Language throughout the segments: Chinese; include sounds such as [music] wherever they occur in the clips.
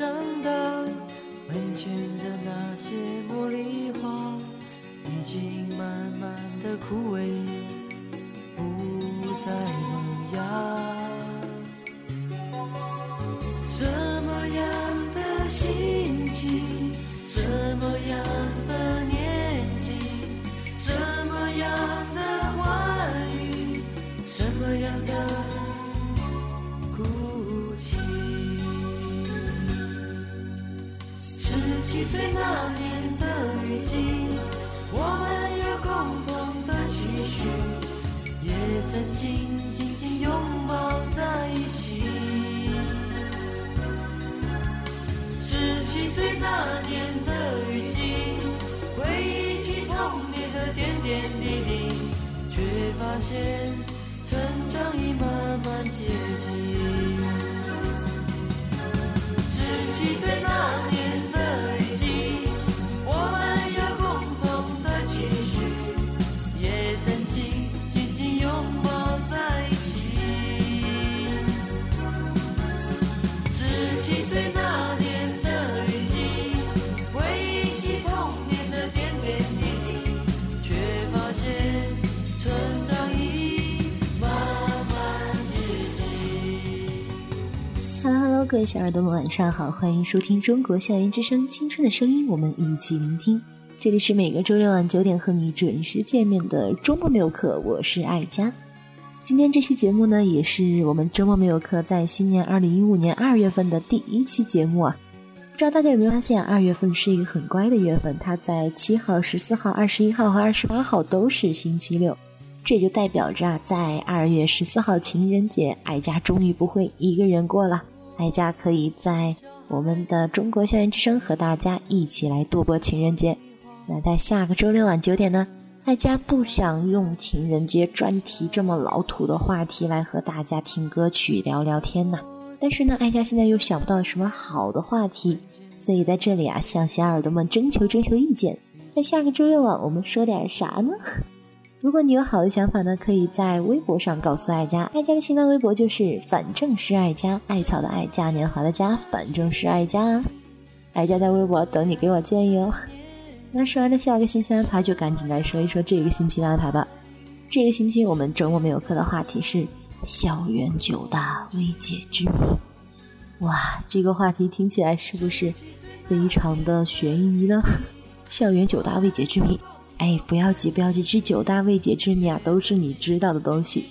长大，门前点点滴滴，却发现成长已慢慢接近。十七岁各位小耳朵们，晚上好，欢迎收听中国校园之声，青春的声音，我们一起聆听。这里是每个周六晚九点和你准时见面的周末没有课，我是爱佳。今天这期节目呢，也是我们周末没有课在新年二零一五年二月份的第一期节目啊。不知道大家有没有发现，二月份是一个很乖的月份，它在七号、十四号、二十一号和二十八号都是星期六，这也就代表着啊，在二月十四号情人节，爱佳终于不会一个人过了。爱佳可以在我们的中国校园之声和大家一起来度过情人节。那在下个周六晚九点呢，爱佳不想用情人节专题这么老土的话题来和大家听歌曲聊聊天呐。但是呢，爱佳现在又想不到什么好的话题，所以在这里啊，向小耳朵们征求征求意见。在下个周六晚，我们说点啥呢？如果你有好的想法呢，可以在微博上告诉爱佳。爱佳的新浪微博就是反正是爱佳，艾草的爱，嘉年华的嘉，反正是爱佳。爱佳在微博等你给我建议哦。那说完了下个星期安排，就赶紧来说一说这个星期的安排吧。这个星期我们周末没有课的话题是校园九大未解之谜。哇，这个话题听起来是不是非常的悬疑呢？校园九大未解之谜。哎，不要急，不要急，这九大未解之谜啊，都是你知道的东西。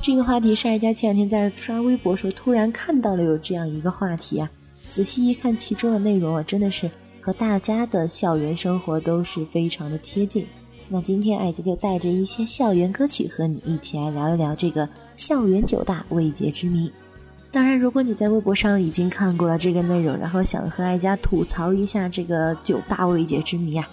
这个话题是爱佳前两天在刷微博时候突然看到了有这样一个话题啊，仔细一看其中的内容啊，真的是和大家的校园生活都是非常的贴近。那今天爱佳就带着一些校园歌曲和你一起来聊一聊这个校园九大未解之谜。当然，如果你在微博上已经看过了这个内容，然后想和爱佳吐槽一下这个九大未解之谜啊。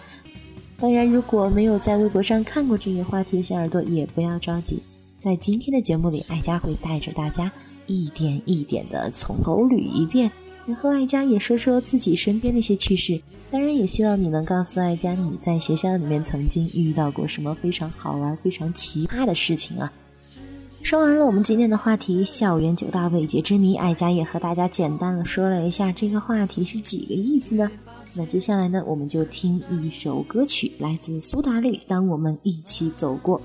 当然，如果没有在微博上看过这个话题的小耳朵，也不要着急。在今天的节目里，爱佳会带着大家一点一点的从头捋一遍，然后爱佳也说说自己身边的一些趣事。当然，也希望你能告诉爱佳你在学校里面曾经遇到过什么非常好玩、非常奇葩的事情啊。说完了我们今天的话题——校园九大未解之谜，爱佳也和大家简单的说了一下这个话题是几个意思呢？那接下来呢，我们就听一首歌曲，来自苏打绿《当我们一起走过》。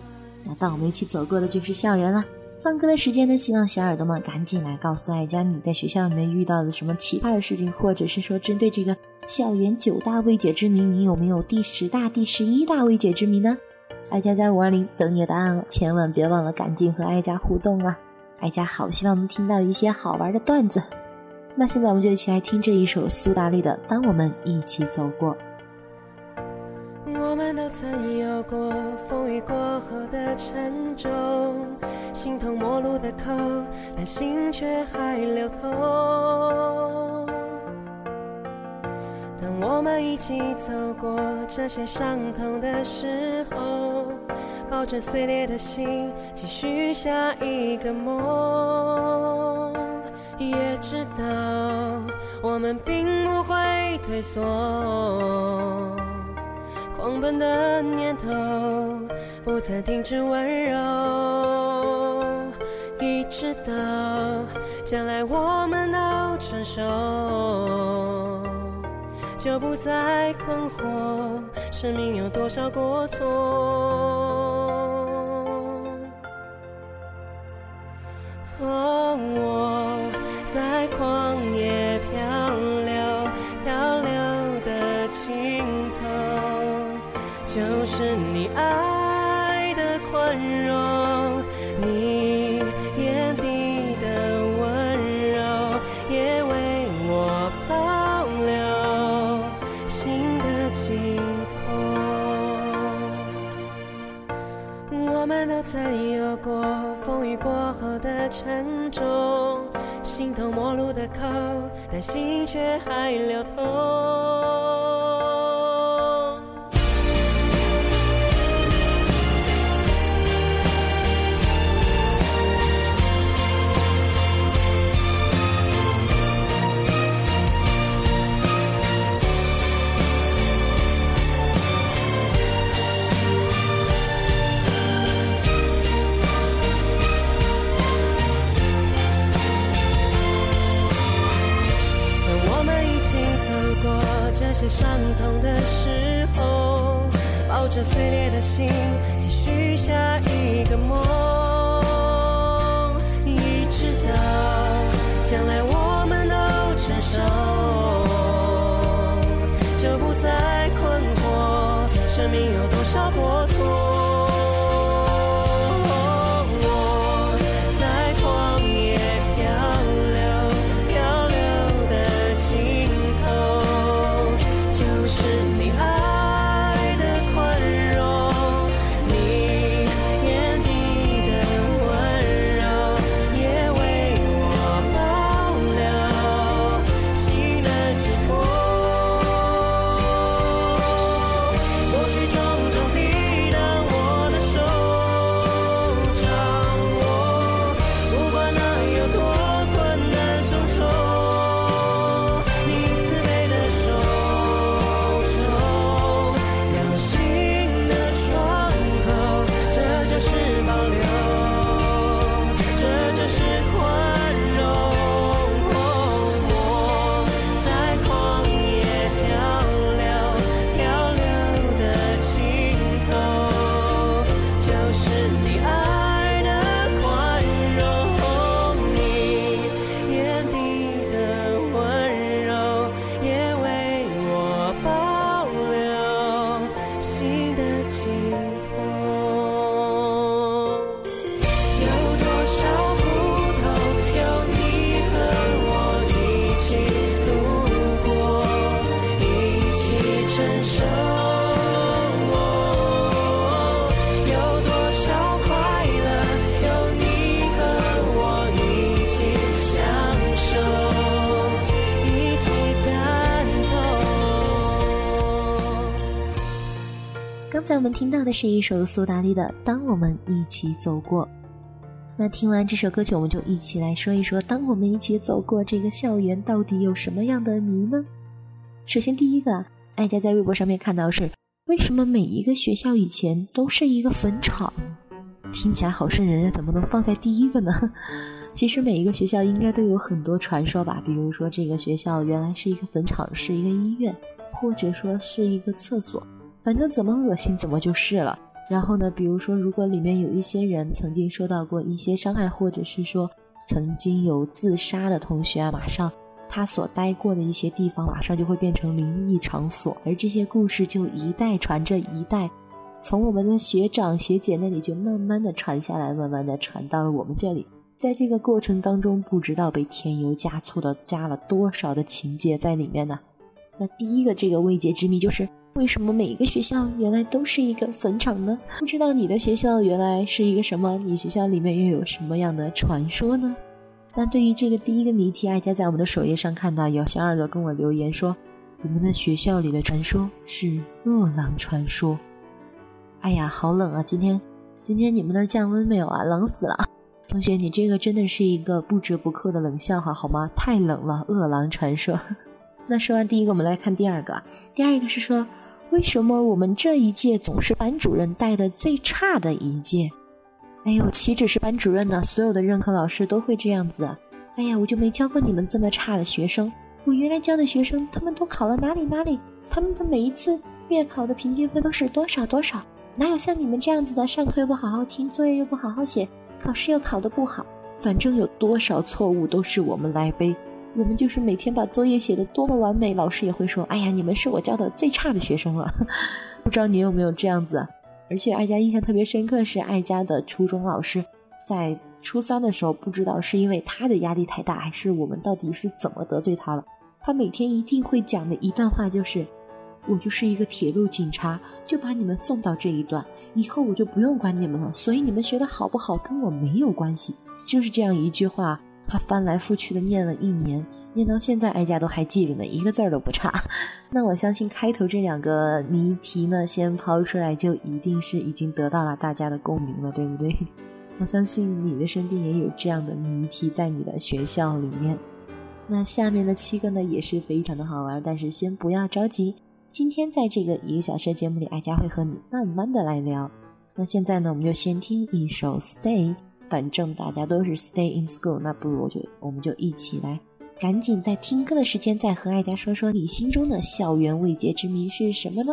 那当我们一起走过的就是校园了。放歌的时间呢，希望小耳朵们赶紧来告诉爱佳你在学校里面遇到的什么奇葩的事情，或者是说针对这个校园九大未解之谜，你有没有第十大、第十一大未解之谜呢？爱佳在五二零等你的答案了，千万别忘了赶紧和爱佳互动啊！爱佳好希望能听到一些好玩的段子。那现在我们就一起来听这一首苏打绿的《当我们一起走过》。我们都曾有过风雨过后的沉重，形同陌路的口，但心却还流通。当我们一起走过这些伤痛的时候，抱着碎裂的心，继续下一个梦。也知道我们并不会退缩，狂奔的念头不曾停止温柔，一直到将来我们都成熟，就不再困惑生命有多少过错。哦，我旷野漂流，漂流的尽头，就是你爱的宽容，你眼底的温柔，也为我保留新的寄托。我们都曾有过风雨过后的沉重，形同陌路的口，但心却还流通。我们听到的是一首苏打绿的《当我们一起走过》。那听完这首歌曲，我们就一起来说一说，当我们一起走过这个校园，到底有什么样的谜呢？首先，第一个，艾佳在微博上面看到是，为什么每一个学校以前都是一个坟场？听起来好瘆人啊，怎么能放在第一个呢？[laughs] 其实每一个学校应该都有很多传说吧，比如说这个学校原来是一个坟场，是一个医院，或者说是一个厕所，反正怎么恶心怎么就是了。然后呢，比如说如果里面有一些人曾经受到过一些伤害，或者是说曾经有自杀的同学啊，马上他所待过的一些地方，马上就会变成灵异场所，而这些故事就一代传着一代。从我们的学长学姐那里就慢慢的传下来，慢慢的传到了我们这里。在这个过程当中，不知道被添油加醋的加了多少的情节在里面呢？那第一个这个未解之谜就是，为什么每一个学校原来都是一个坟场呢？不知道你的学校原来是一个什么？你学校里面又有什么样的传说呢？那对于这个第一个谜题，艾佳在我们的首页上看到有小耳朵跟我留言说，我们的学校里的传说是饿狼传说。哎呀，好冷啊！今天，今天你们那儿降温没有啊？冷死了！同学，你这个真的是一个不折不扣的冷笑话，好吗？太冷了，饿狼传说。那说完第一个，我们来看第二个。第二个是说，为什么我们这一届总是班主任带的最差的一届？哎呦，岂止是班主任呢，所有的任课老师都会这样子。哎呀，我就没教过你们这么差的学生。我原来教的学生，他们都考了哪里哪里？他们的每一次月考的平均分都是多少多少？哪有像你们这样子的，上课又不好好听，作业又不好好写，考试又考得不好？反正有多少错误都是我们来背。我们就是每天把作业写得多么完美，老师也会说：“哎呀，你们是我教的最差的学生了。[laughs] ”不知道你有没有这样子？而且爱佳印象特别深刻，是爱佳的初中老师，在初三的时候，不知道是因为他的压力太大，还是我们到底是怎么得罪他了？他每天一定会讲的一段话就是：“我就是一个铁路警察，就把你们送到这一段，以后我就不用管你们了。所以你们学的好不好跟我没有关系。”就是这样一句话。他翻来覆去的念了一年，念到现在，哀家都还记着呢，一个字儿都不差。[laughs] 那我相信开头这两个谜题呢，先抛出来，就一定是已经得到了大家的共鸣了，对不对？[laughs] 我相信你的身边也有这样的谜题在你的学校里面。那下面的七个呢，也是非常的好玩，但是先不要着急，今天在这个一个小时的节目里，哀家会和你慢慢的来聊。那现在呢，我们就先听一首《Stay》。反正大家都是 stay in school，那不如我就我们就一起来，赶紧在听歌的时间再和大家说说你心中的校园未解之谜是什么呢？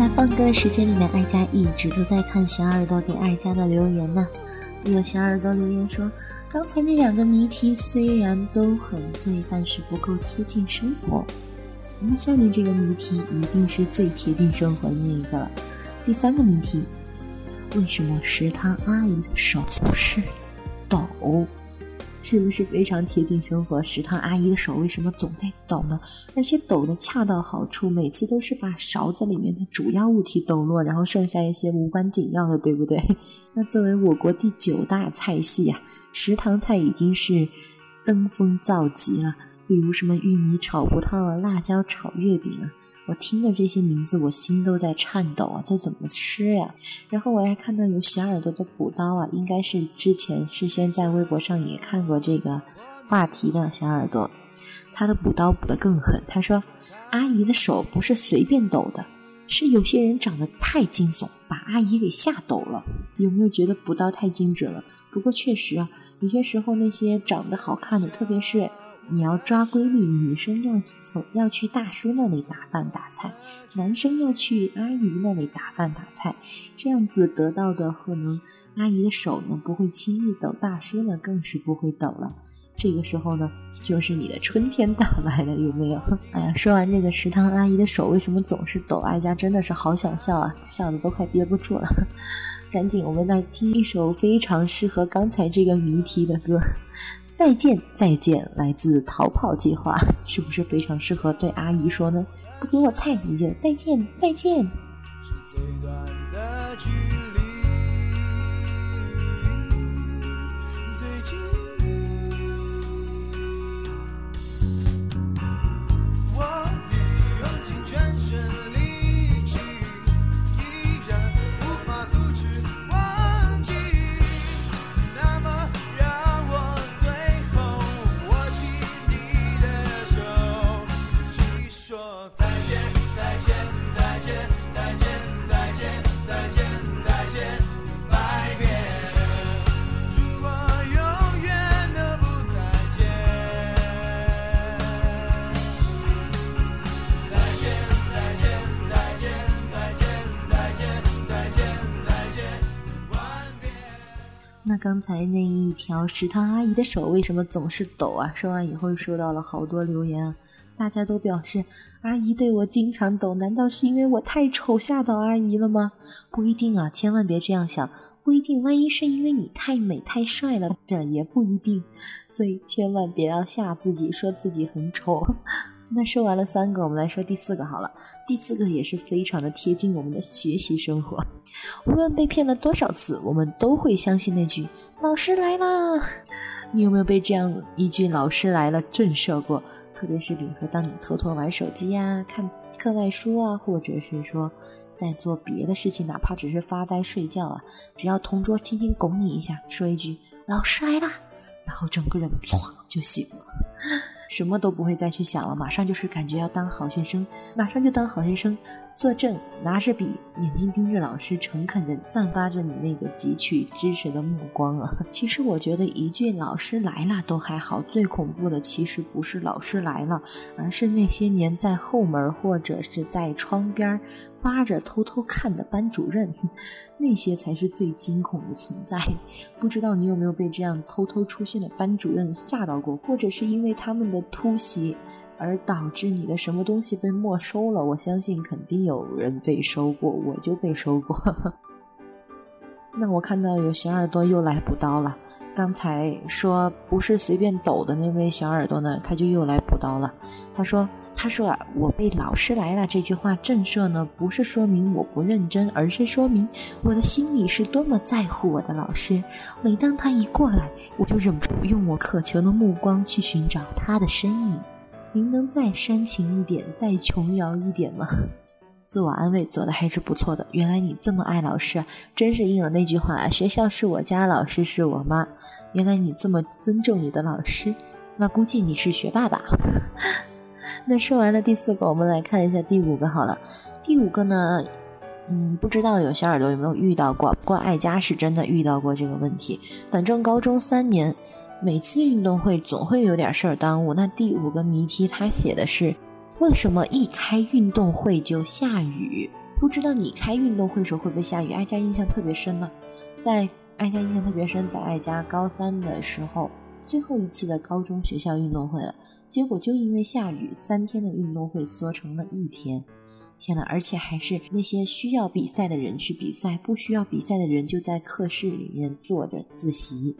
在放歌的时间里面，二佳一直都在看小耳朵给二佳的留言呢。有小耳朵留言说，刚才那两个谜题虽然都很对，但是不够贴近生活。那么下面这个谜题一定是最贴近生活的那一个了。第三个谜题，为什么食堂阿姨的手总是抖？是不是非常贴近生活？食堂阿姨的手为什么总在抖呢？而且抖的恰到好处，每次都是把勺子里面的主要物体抖落，然后剩下一些无关紧要的，对不对？[laughs] 那作为我国第九大菜系呀，食堂菜已经是登峰造极了。比如什么玉米炒葡萄啊，辣椒炒月饼啊。我听的这些名字，我心都在颤抖啊！这怎么吃呀？然后我还看到有小耳朵的补刀啊，应该是之前事先在微博上也看过这个话题的小耳朵，他的补刀补得更狠。他说：“阿姨的手不是随便抖的，是有些人长得太惊悚，把阿姨给吓抖了。”有没有觉得补刀太精准了？不过确实啊，有些时候那些长得好看的，特别是……你要抓规律，女生要从要去大叔那里打饭打菜，男生要去阿姨那里打饭打菜，这样子得到的可能阿姨的手呢不会轻易抖，大叔呢更是不会抖了。这个时候呢，就是你的春天到来了，[laughs] 有没有？哎呀，说完这个食堂阿姨的手为什么总是抖，哀家真的是好想笑啊，笑的都快憋不住了。[laughs] 赶紧，我们来听一首非常适合刚才这个谜题的歌。再见，再见，来自逃跑计划，是不是非常适合对阿姨说呢？不给我菜，你就再见，再见。是最短的距离刚才那一条食堂阿姨的手为什么总是抖啊？说完以后收到了好多留言啊，大家都表示阿姨对我经常抖，难道是因为我太丑吓到阿姨了吗？不一定啊，千万别这样想，不一定，万一是因为你太美太帅了，这也不一定，所以千万别要吓自己，说自己很丑。那说完了三个，我们来说第四个好了。第四个也是非常的贴近我们的学习生活。无论被骗了多少次，我们都会相信那句“老师来啦”。你有没有被这样一句“老师来了”震慑过？特别是比如说，当你偷偷玩手机呀、看课外书啊，或者是说在做别的事情，哪怕只是发呆睡觉啊，只要同桌轻轻拱你一下，说一句“老师来啦”，然后整个人唰就醒了。什么都不会再去想了，马上就是感觉要当好学生，马上就当好学生，坐正，拿着笔，眼睛盯着老师，诚恳的散发着你那个汲取知识的目光啊！[laughs] 其实我觉得一句“老师来了”都还好，最恐怖的其实不是老师来了，而是那些年在后门或者是在窗边。扒着偷偷看的班主任，[laughs] 那些才是最惊恐的存在。[laughs] 不知道你有没有被这样偷偷出现的班主任吓到过，或者是因为他们的突袭而导致你的什么东西被没收了？我相信肯定有人被收过，我就被收过。[laughs] 那我看到有小耳朵又来补刀了。刚才说不是随便抖的那位小耳朵呢，他就又来补刀了。他说。他说啊，我被老师来了这句话震慑呢，不是说明我不认真，而是说明我的心里是多么在乎我的老师。每当他一过来，我就忍不住用我渴求的目光去寻找他的身影。您能再煽情一点，再琼瑶一点吗？[laughs] 自我安慰做的还是不错的。原来你这么爱老师，真是应了那句话啊：学校是我家，老师是我妈。原来你这么尊重你的老师，那估计你是学霸吧。[laughs] 那说完了第四个，我们来看一下第五个好了。第五个呢，嗯，不知道有小耳朵有没有遇到过？不过爱家是真的遇到过这个问题。反正高中三年，每次运动会总会有点事儿耽误。那第五个谜题，他写的是：为什么一开运动会就下雨？不知道你开运动会时候会不会下雨？哀家印象特别深呢，在哀家印象特别深，在哀家高三的时候，最后一次的高中学校运动会了，结果就因为下雨，三天的运动会缩成了一天。天呐，而且还是那些需要比赛的人去比赛，不需要比赛的人就在课室里面坐着自习。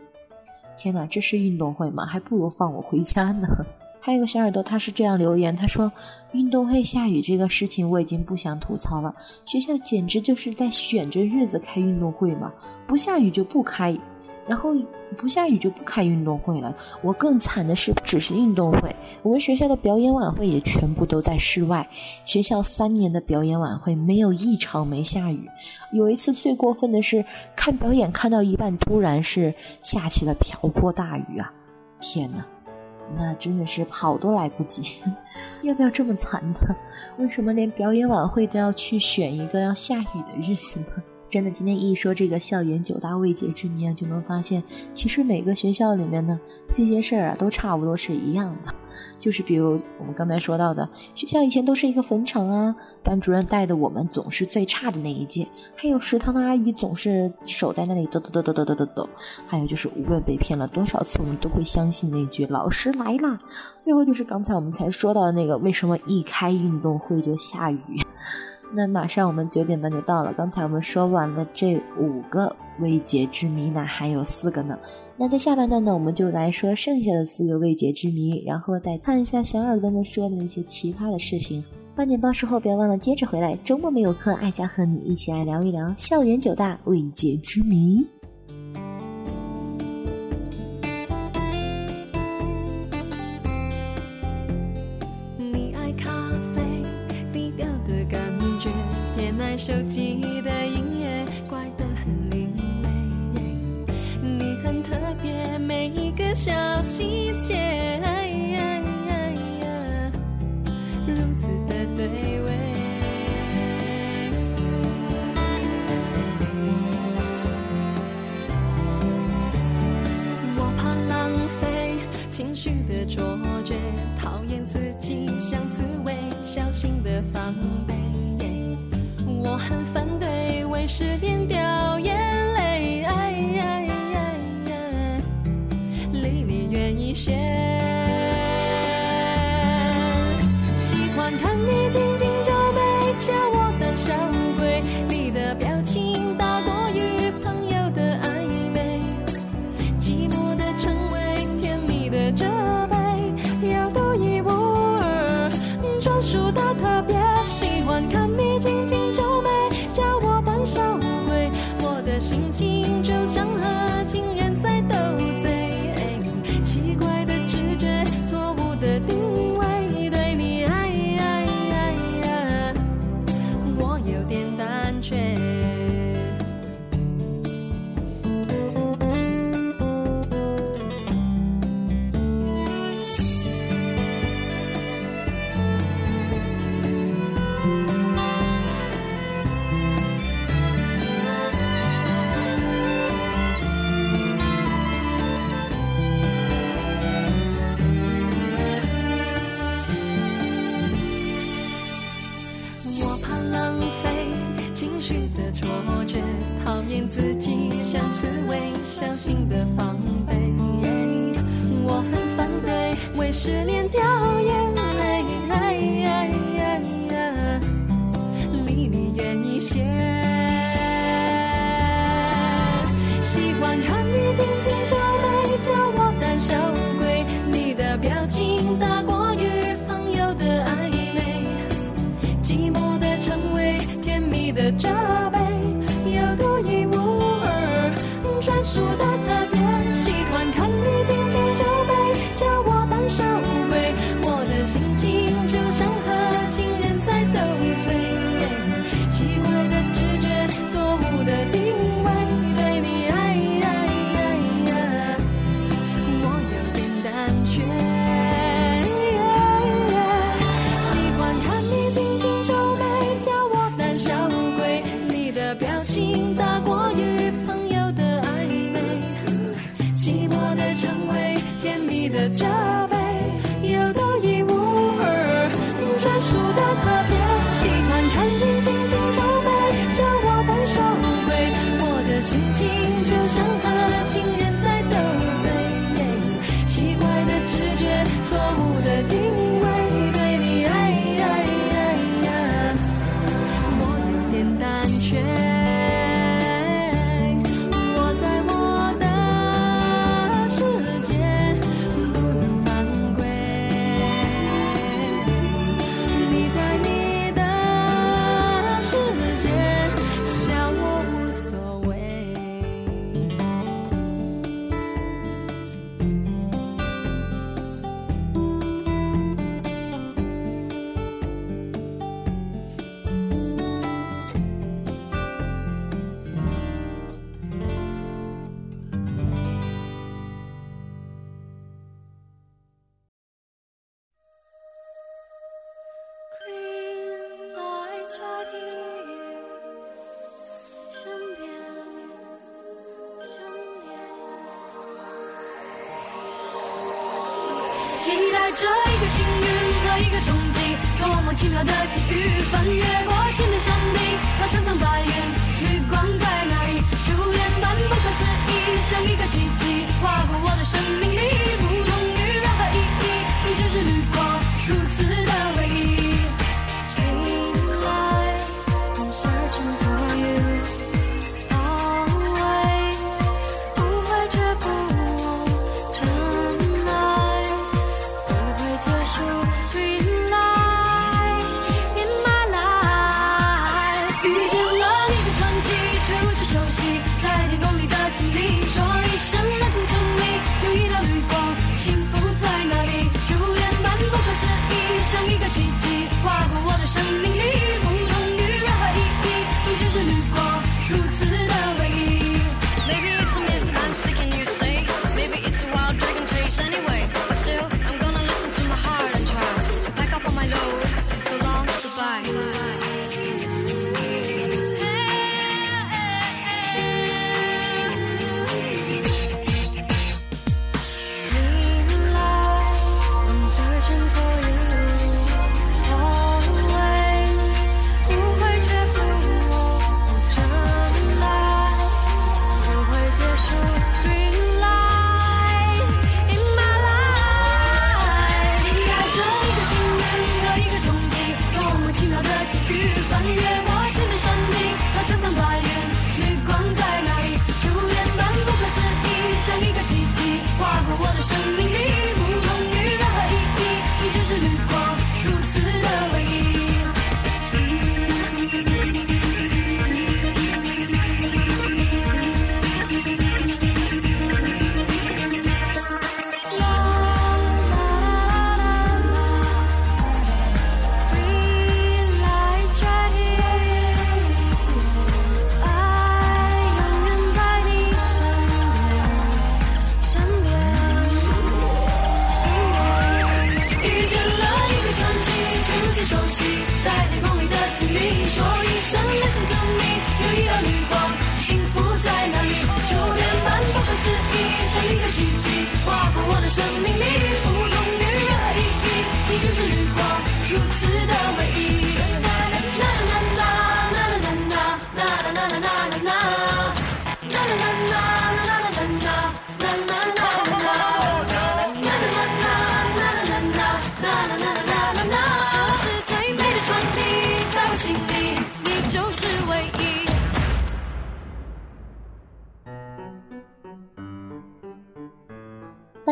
天哪，这是运动会吗？还不如放我回家呢。[laughs] 还有个小耳朵，他是这样留言，他说：“运动会下雨这个事情我已经不想吐槽了，学校简直就是在选着日子开运动会嘛，不下雨就不开，然后不下雨就不开运动会了。我更惨的是，不只是运动会，我们学校的表演晚会也全部都在室外。学校三年的表演晚会没有一场没下雨，有一次最过分的是看表演看到一半，突然是下起了瓢泼大雨啊！天呐！”那真的是跑都来不及，[laughs] 要不要这么惨呢？为什么连表演晚会都要去选一个要下雨的日子呢？真的今天一说这个校园九大未解之谜啊就能发现其实每个学校里面呢这些事儿啊都差不多是一样的。就是比如我们刚才说到的学校以前都是一个坟场啊班主任带的我们总是最差的那一届还有食堂的阿姨总是守在那里抖抖抖抖抖抖抖抖还有就是无论被骗了多少次我们都会相信那句老师来啦最后就是刚才我们才说到的那个为什么一开运动会就下雨？那马上我们九点半就到了。刚才我们说完了这五个未解之谜，那还有四个呢。那在下半段呢，我们就来说剩下的四个未解之谜，然后再看一下小耳朵们说的那些奇葩的事情。八点报时候别忘了接着回来。周末没有课，爱家和你一起来聊一聊校园九大未解之谜。手机的音乐怪得很另类，你很特别，每一个小细节，如此的对味。我怕浪费情绪的错觉，讨厌自己像刺猬，小心的防备。我很反对为失恋掉自己像刺猬，小心的防备。我很反对为失恋掉眼泪，离你远一些。这一个幸运和一个憧憬，多么奇妙的际遇！翻越过千面山顶和层层白云，绿光在哪里？初恋般不可思议，像一个奇迹，划过我的生命里，不同于任何意义，你就是绿光，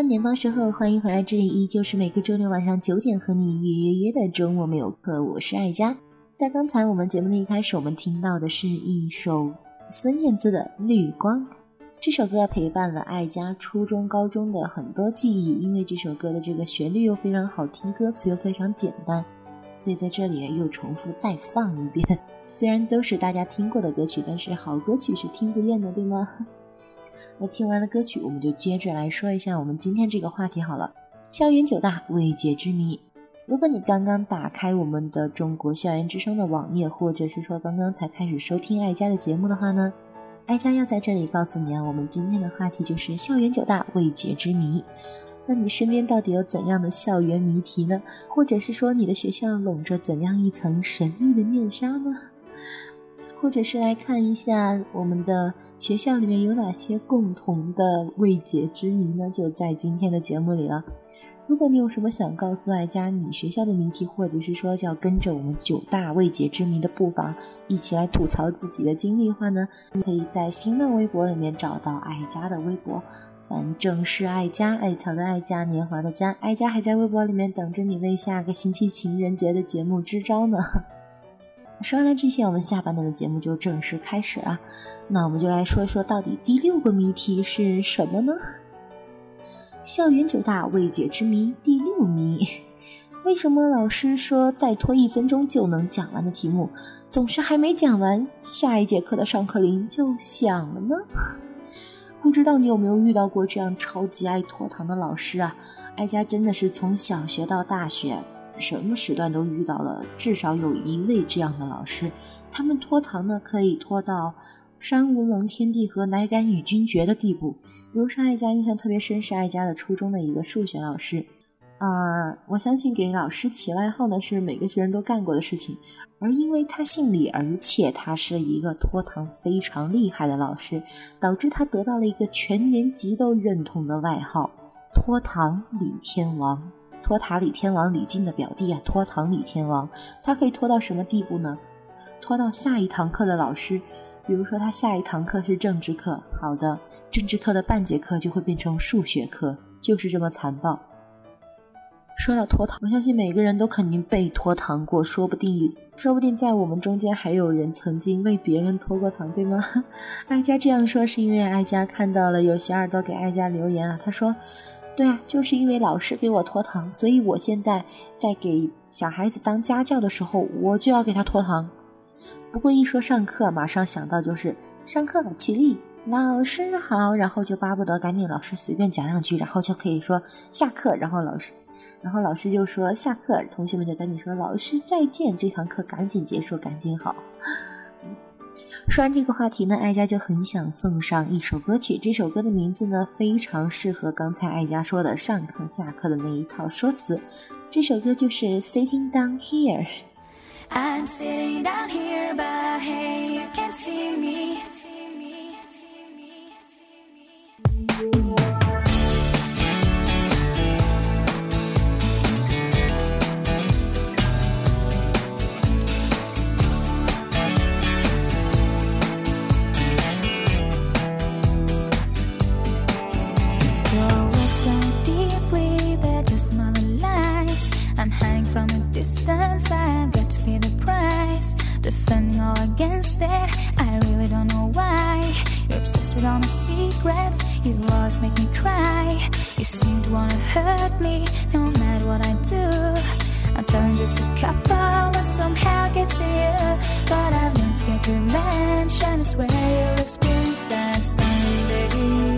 半点报时候，欢迎回来，这里依旧是每个周六晚上九点和你约约约的周末没有课，我是爱佳。在刚才我们节目的一开始，我们听到的是一首孙燕姿的《绿光》。这首歌陪伴了爱佳初中、高中的很多记忆，因为这首歌的这个旋律又非常好听，歌词又非常简单，所以在这里又重复再放一遍。虽然都是大家听过的歌曲，但是好歌曲是听不厌的，对吗？那听完了歌曲，我们就接着来说一下我们今天这个话题好了。校园九大未解之谜。如果你刚刚打开我们的中国校园之声的网页，或者是说刚刚才开始收听爱家的节目的话呢，爱家要在这里告诉你啊，我们今天的话题就是校园九大未解之谜。那你身边到底有怎样的校园谜题呢？或者是说你的学校笼着怎样一层神秘的面纱呢？或者是来看一下我们的学校里面有哪些共同的未解之谜呢？就在今天的节目里了。如果你有什么想告诉爱家你学校的谜题，或者是说要跟着我们九大未解之谜的步伐一起来吐槽自己的经历的话呢，你可以在新浪微博里面找到爱家的微博，反正是爱家，艾草的爱家，年华的家，爱家还在微博里面等着你为下个星期情人节的节目支招呢。[laughs] 说完了这些，我们下半段的节目就正式开始了。那我们就来说一说，到底第六个谜题是什么呢？校园九大未解之谜第六谜：为什么老师说再拖一分钟就能讲完的题目，总是还没讲完，下一节课的上课铃就响了呢？不知道你有没有遇到过这样超级爱拖堂的老师啊？哀家真的是从小学到大学，什么时段都遇到了，至少有一位这样的老师。他们拖堂呢，可以拖到山无棱、天地合、乃敢与君绝的地步。比如说，爱家印象特别深是爱家的初中的一个数学老师，啊、我相信给老师起外号呢是每个学生都干过的事情，而因为他姓李，而且他是一个拖堂非常厉害的老师，导致他得到了一个全年级都认同的外号——拖堂李天王。托塔李天王李靖的表弟啊，拖堂李天王，他可以拖到什么地步呢？拖到下一堂课的老师，比如说他下一堂课是政治课，好的，政治课的半节课就会变成数学课，就是这么残暴。说到拖堂，我相信每个人都肯定被拖堂过，说不定，说不定在我们中间还有人曾经为别人拖过堂，对吗？[laughs] 艾佳这样说是因为艾佳看到了有小耳朵给艾佳留言啊，他说。对啊，就是因为老师给我拖堂，所以我现在在给小孩子当家教的时候，我就要给他拖堂。不过一说上课，马上想到就是上课了起立，老师好，然后就巴不得赶紧老师随便讲两句，然后就可以说下课，然后老师，然后老师就说下课，同学们就赶紧说老师再见，这堂课赶紧结束，赶紧好。说完这个话题呢，哀家就很想送上一首歌曲。这首歌的名字呢，非常适合刚才哀家说的上课下课的那一套说辞。这首歌就是《Sitting Down Here》。I'm sitting down here, but hey, you can't see me. Your words Defending all against it, I really don't know why. You're obsessed with all my secrets, you always make me cry. You seem to wanna hurt me, no matter what I do. I'm telling just a couple, but somehow gets to you. But I've learned to get revenge, and I swear you'll experience that someday.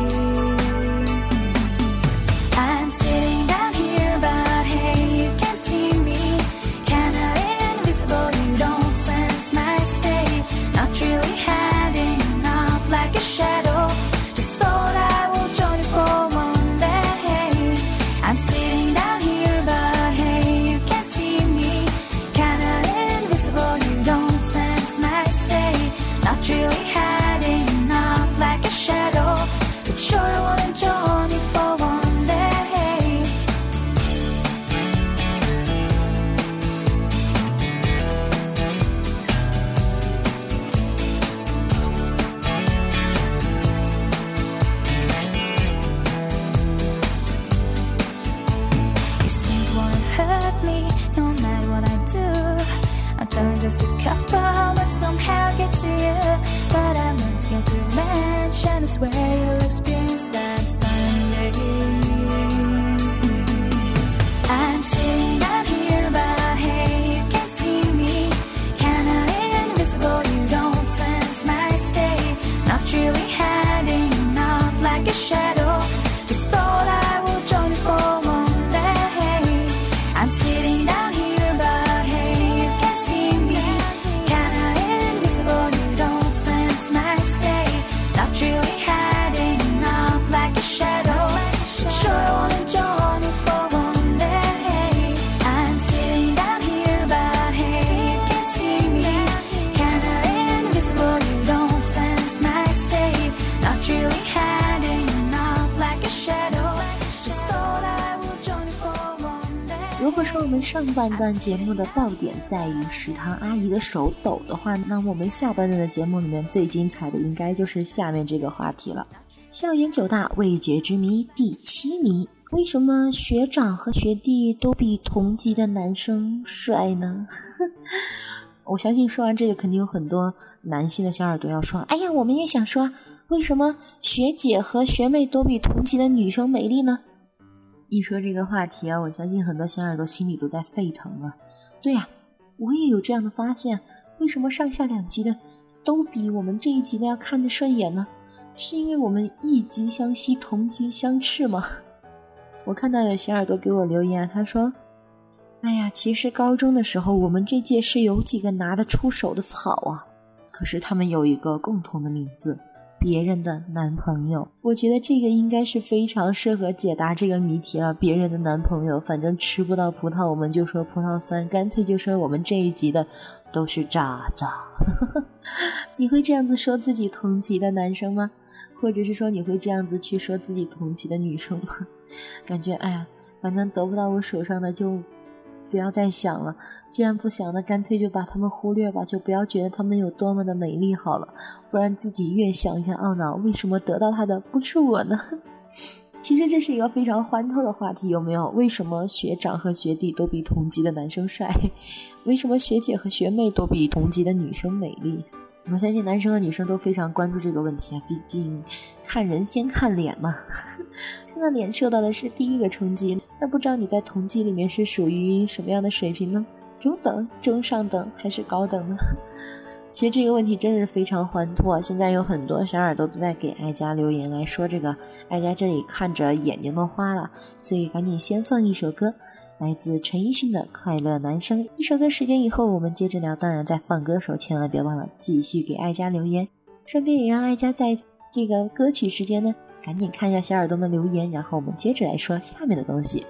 上半段节目的爆点在于食堂阿姨的手抖的话，那我们下半段的节目里面最精彩的应该就是下面这个话题了。校园九大未解之谜第七谜：为什么学长和学弟都比同级的男生帅呢？[laughs] 我相信说完这个，肯定有很多男性的小耳朵要说：“哎呀，我们也想说，为什么学姐和学妹都比同级的女生美丽呢？”一说这个话题啊，我相信很多小耳朵心里都在沸腾了。对呀、我也有这样的发现。为什么上下两级的都比我们这一级的要看着顺眼呢？是因为我们一级相吸，同级相斥吗？我看到有小耳朵给我留言，他说：“哎呀，其实高中的时候我们这届是有几个拿得出手的草啊，可是他们有一个共同的名字。”别人的男朋友，我觉得这个应该是非常适合解答这个谜题了。别人的男朋友，反正吃不到葡萄，我们就说葡萄酸，干脆就说我们这一集的都是渣渣。[laughs] 你会这样子说自己同级的男生吗？或者是说你会这样子去说自己同级的女生吗？感觉哎呀，反正得不到我手上的就不要再想了。既然不想，那干脆就把他们忽略吧，就不要觉得他们有多么的美丽好了，不然自己越想越懊恼，为什么得到他的不是我呢？[laughs] 其实这是一个非常欢透的话题，有没有？为什么学长和学弟都比同级的男生帅？[laughs] 为什么学姐和学妹都比同级的女生美丽？我相信男生和女生都非常关注这个问题啊，毕竟看人先看脸嘛，[laughs] 看到脸受到的是第一个冲击。那不知道你在同级里面是属于什么样的水平呢？中等、中上等还是高等呢？[laughs] 其实这个问题真的是非常欢脱！现在有很多小耳朵都在给哀家留言来说这个，哀家这里看着眼睛都花了，所以赶紧先放一首歌。来自陈奕迅的《快乐男生》一首歌时间以后，我们接着聊。当然，在放歌手，千万别忘了继续给爱家留言，顺便也让爱家在这个歌曲时间呢，赶紧看一下小耳朵们留言，然后我们接着来说下面的东西。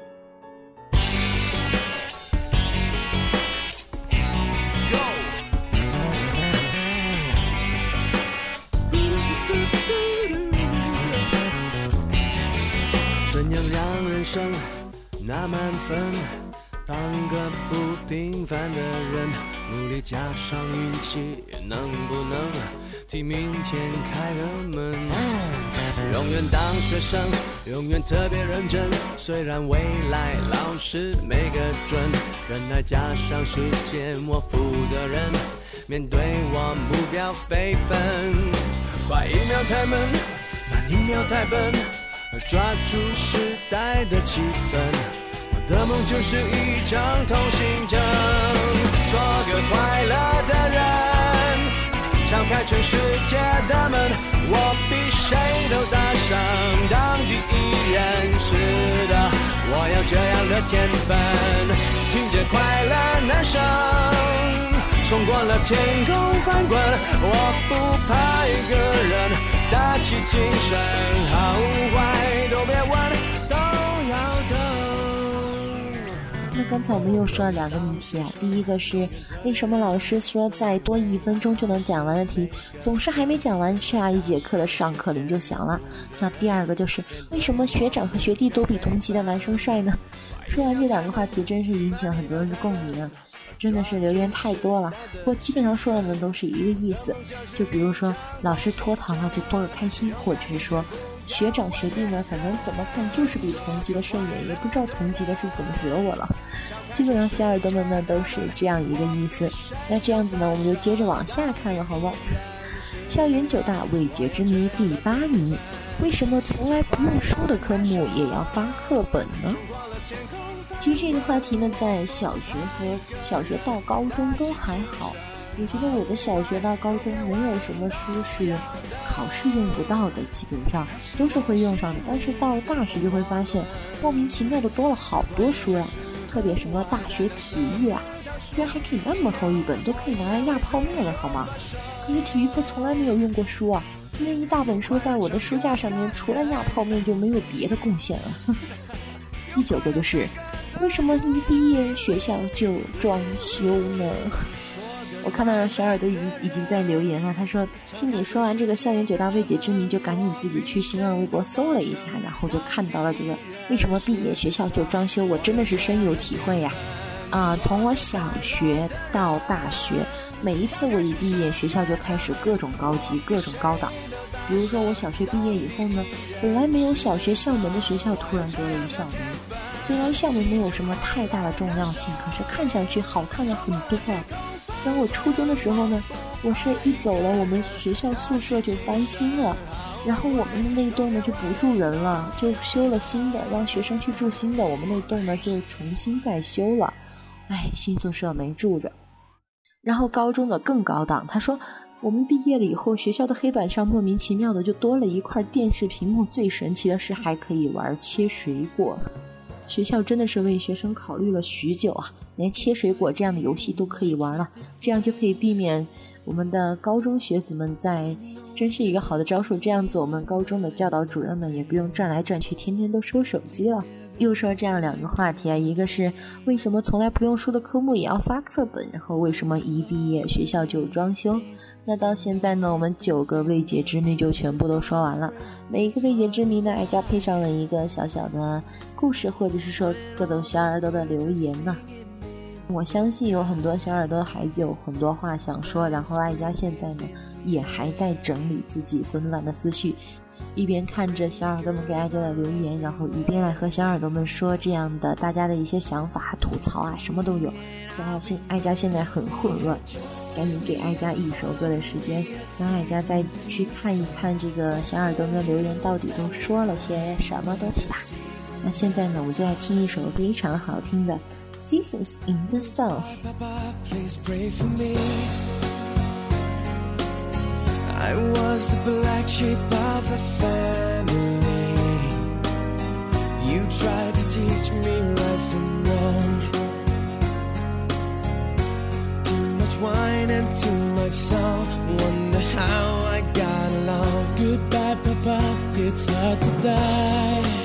怎样让人生那满分？当个不平凡的人，努力加上运气，能不能替明天开了门？永远当学生，永远特别认真。虽然未来老师没个准，忍耐加上时间，我负责任。面对我目标飞奔，快一秒太闷，慢一秒太笨。抓住时代的气氛，我的梦就是一张通行证，做个快乐开全世界的门，我比谁都大声当第一人。是的，我有这样的天分，听着快乐男声。冲过了天空翻滚，我不怕一个人，打起精神，好坏都别问，那刚才我们又说了两个谜题啊，第一个是为什么老师说再多一分钟就能讲完的题，总是还没讲完，下一节课的上课铃就响了。那第二个就是为什么学长和学弟都比同级的男生帅呢？说完这两个话题，真是引起了很多人的共鸣啊。真的是留言太多了，不过基本上说的呢都是一个意思，就比如说老师拖堂了就多个开心，或者是说学长学弟呢，反正怎么看就是比同级的顺眼，也不知道同级的是怎么惹我了。基本上小耳朵们呢都是这样一个意思。那这样子呢，我们就接着往下看了，好不好？校园九大未解之谜第八谜：为什么从来不用书的科目也要发课本呢？其实这个话题呢，在小学和小学到高中都还好。我觉得我的小学到高中没有什么书是考试用不到的，基本上都是会用上的。但是到了大学就会发现，莫名其妙的多了好多书呀、特别什么大学体育啊，居然还可以那么厚一本，都可以拿来压泡面了，好吗？可是体育课从来没有用过书啊，那一大本书在我的书架上面，除了压泡面就没有别的贡献了。[laughs] 第九个就是，为什么一毕业学校就装修呢？我看到小耳朵已经已经在留言了，他说听你说完这个校园九大未解之谜，就赶紧自己去新浪微博搜了一下，然后就看到了这个为什么毕业学校就装修，我真的是深有体会呀。啊，从我小学到大学，每一次我一毕业，学校就开始各种高级、各种高档。比如说我小学毕业以后呢，本来没有小学校门的学校突然多了一校门，虽然校门没有什么太大的重要性，可是看上去好看了很多。然后我初中的时候呢，我是一走了，我们学校宿舍就翻新了，然后我们的那一栋呢就不住人了，就修了新的，让学生去住新的，我们那栋呢就重新再修了。哎，新宿舍没住着。然后高中的更高档，他说我们毕业了以后，学校的黑板上莫名其妙的就多了一块电视屏幕，最神奇的是还可以玩切水果。学校真的是为学生考虑了许久啊，连切水果这样的游戏都可以玩了，这样就可以避免我们的高中学子们在，真是一个好的招数。这样子，我们高中的教导主任们也不用转来转去，天天都收手机了。又说这样两个话题啊，一个是为什么从来不用书的科目也要发课本，然后为什么一毕业学校就装修？那到现在呢，我们九个未解之谜就全部都说完了。每一个未解之谜呢，哀家配上了一个小小的故事，或者是说各种小耳朵的留言呢。我相信有很多小耳朵还有很多话想说，然后哀家现在呢也还在整理自己纷乱的思绪。一边看着小耳朵们给爱家的留言，然后一边来和小耳朵们说这样的大家的一些想法、吐槽啊，什么都有。小爱现爱家现在很混乱，赶紧给爱家一首歌的时间，让爱家再去看一看这个小耳朵们的留言到底都说了些什么东西吧。那现在呢，我就来听一首非常好听的《Seasons in the Sun》。Please pray for me. I was the black sheep of the family. You tried to teach me right from wrong. Too much wine and too much salt. Wonder how I got along. Goodbye, Papa. It's hard to die.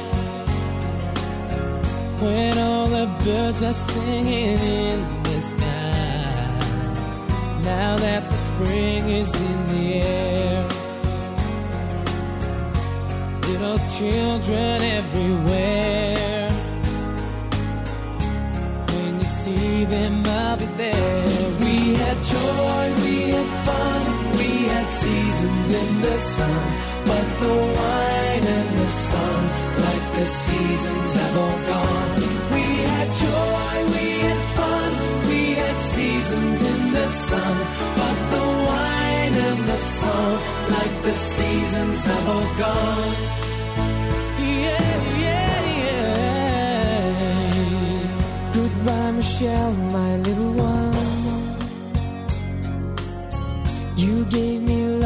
When all the birds are singing in the sky. Now that the spring is in the air, little children everywhere. When you see them, I'll be there. We had joy, we had fun, we had seasons in the sun. But the wine and the like the seasons have all gone. We had joy, we had fun, we had seasons in the sun. But the wine and the song, like the seasons have all gone. Yeah, yeah, yeah. Goodbye, Michelle, my little one. You gave me love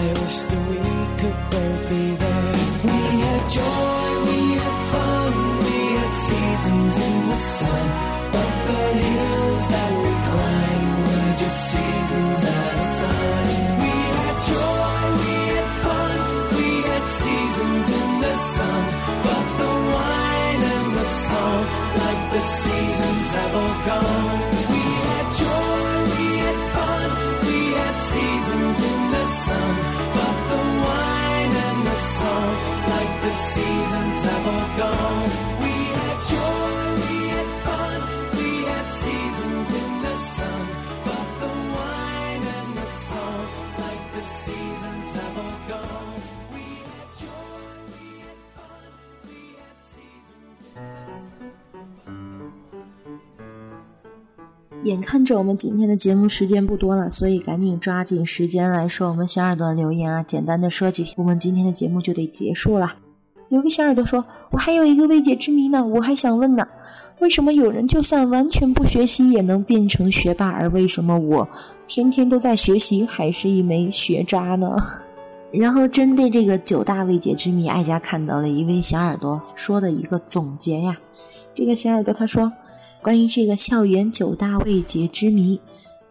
I wish that we could both be there. We had joy, we had fun, we had seasons in the sun, but the hills that we climbed were just seasons at a time. We had joy, we had fun, we had seasons in the sun, but the wine and the song, like the seasons have all gone. We had joy, we had seasons in the sun, but the wine and the song, like the seasons have all gone. We had joy, we had fun, we had seasons in the 眼看着我们今天的节目时间不多了，所以赶紧抓紧时间来说我们小耳朵的留言啊！简单的说几句，我们今天的节目就得结束了。有个小耳朵说：“我还有一个未解之谜呢，我还想问呢，为什么有人就算完全不学习也能变成学霸，而为什么我天天都在学习还是一枚学渣呢？” [laughs] 然后针对这个九大未解之谜，艾佳看到了一位小耳朵说的一个总结呀。这个小耳朵他说：“关于这个校园九大未解之谜，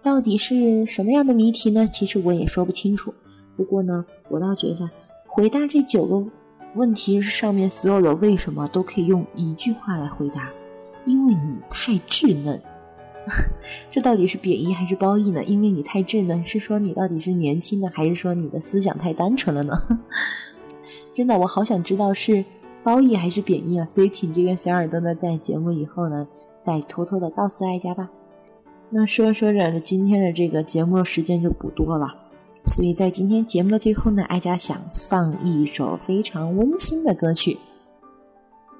到底是什么样的谜题呢？其实我也说不清楚。不过呢，我倒觉得回答这九个。”问题上面所有的为什么都可以用一句话来回答，因为你太稚嫩。[laughs] 这到底是贬义还是褒义呢？因为你太稚嫩，是说你到底是年轻的，还是说你的思想太单纯了呢？[laughs] 真的，我好想知道是褒义还是贬义啊！所以请这个小耳朵呢，在节目以后呢，再偷偷的告诉哀家吧。那说说着，今天的这个节目时间就不多了。所以在今天节目的最后呢，哀家想放一首非常温馨的歌曲。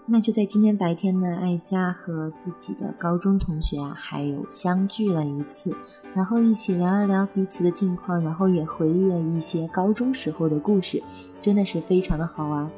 那就在今天白天呢，哀家和自己的高中同学啊，还有相聚了一次，然后一起聊一聊彼此的近况，然后也回忆了一些高中时候的故事，真的是非常的好玩。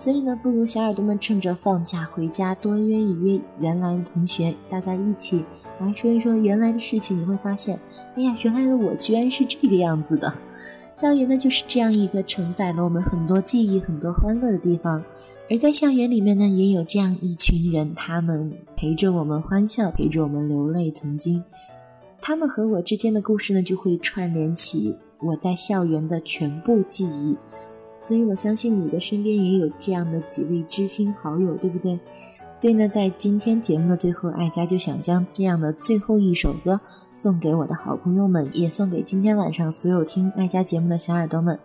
所以呢，不如小耳朵们趁着放假回家，多约一约原来的同学，大家一起来说一说原来的事情。你会发现，哎呀，原来的我居然是这个样子的。[laughs] 校园呢，就是这样一个承载了我们很多记忆、很多欢乐的地方。而在校园里面呢，也有这样一群人，他们陪着我们欢笑，陪着我们流泪。曾经，他们和我之间的故事呢，就会串联起我在校园的全部记忆。所以我相信你的身边也有这样的几位知心好友，对不对？所以呢，在今天节目的最后，爱佳就想将这样的最后一首歌送给我的好朋友们，也送给今天晚上所有听爱佳节目的小耳朵们。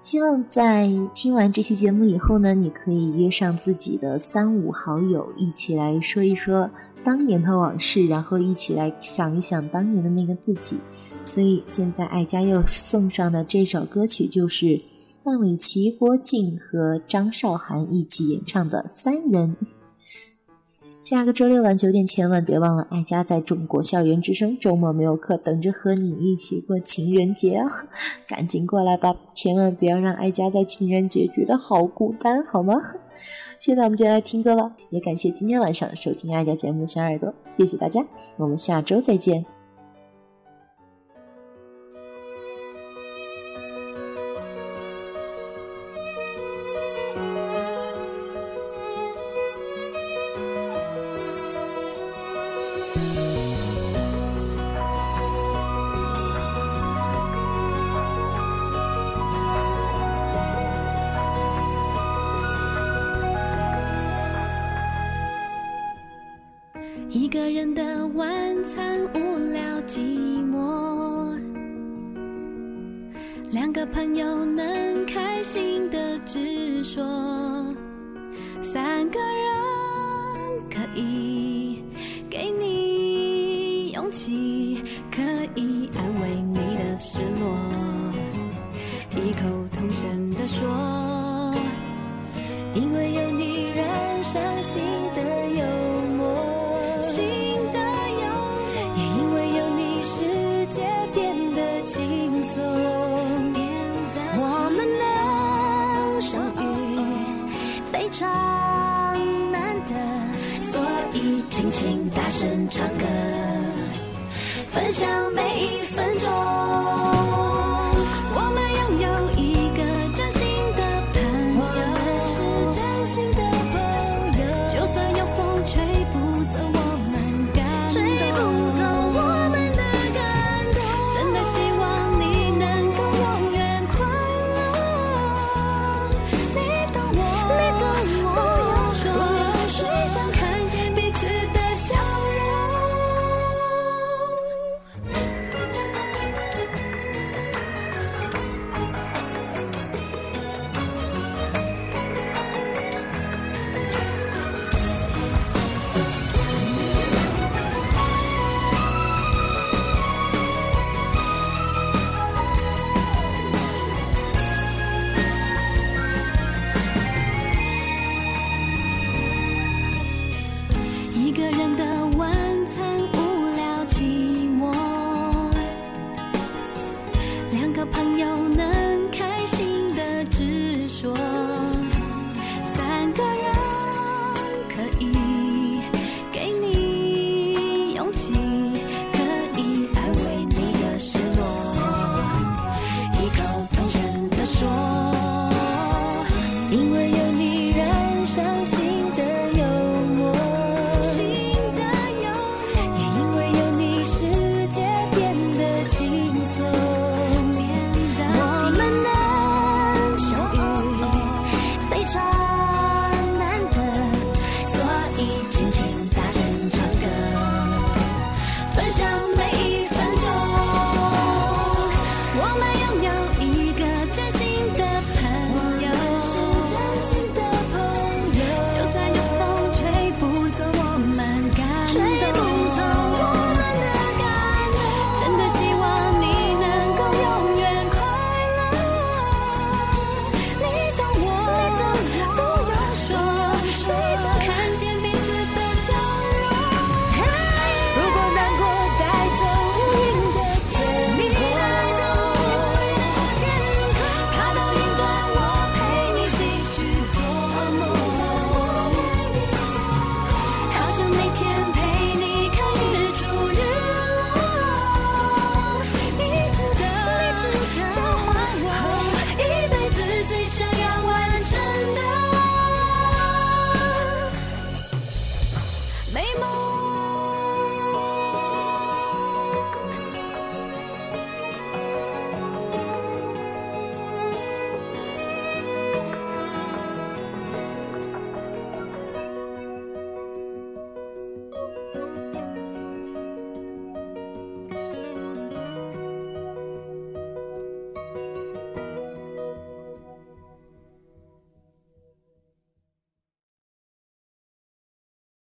希望在听完这期节目以后呢，你可以约上自己的三五好友，一起来说一说当年的往事，然后一起来想一想当年的那个自己。所以现在爱佳又送上的这首歌曲就是。范玮琪、郭靖和张韶涵一起演唱的《三人》。下个周六晚九点，千万别忘了，爱家在中国校园之声周末没有课，等着和你一起过情人节啊！赶紧过来吧，千万不要让爱家在情人节觉得好孤单，好吗？现在我们就来听歌了，也感谢今天晚上收听爱家节目的小耳朵，谢谢大家，我们下周再见。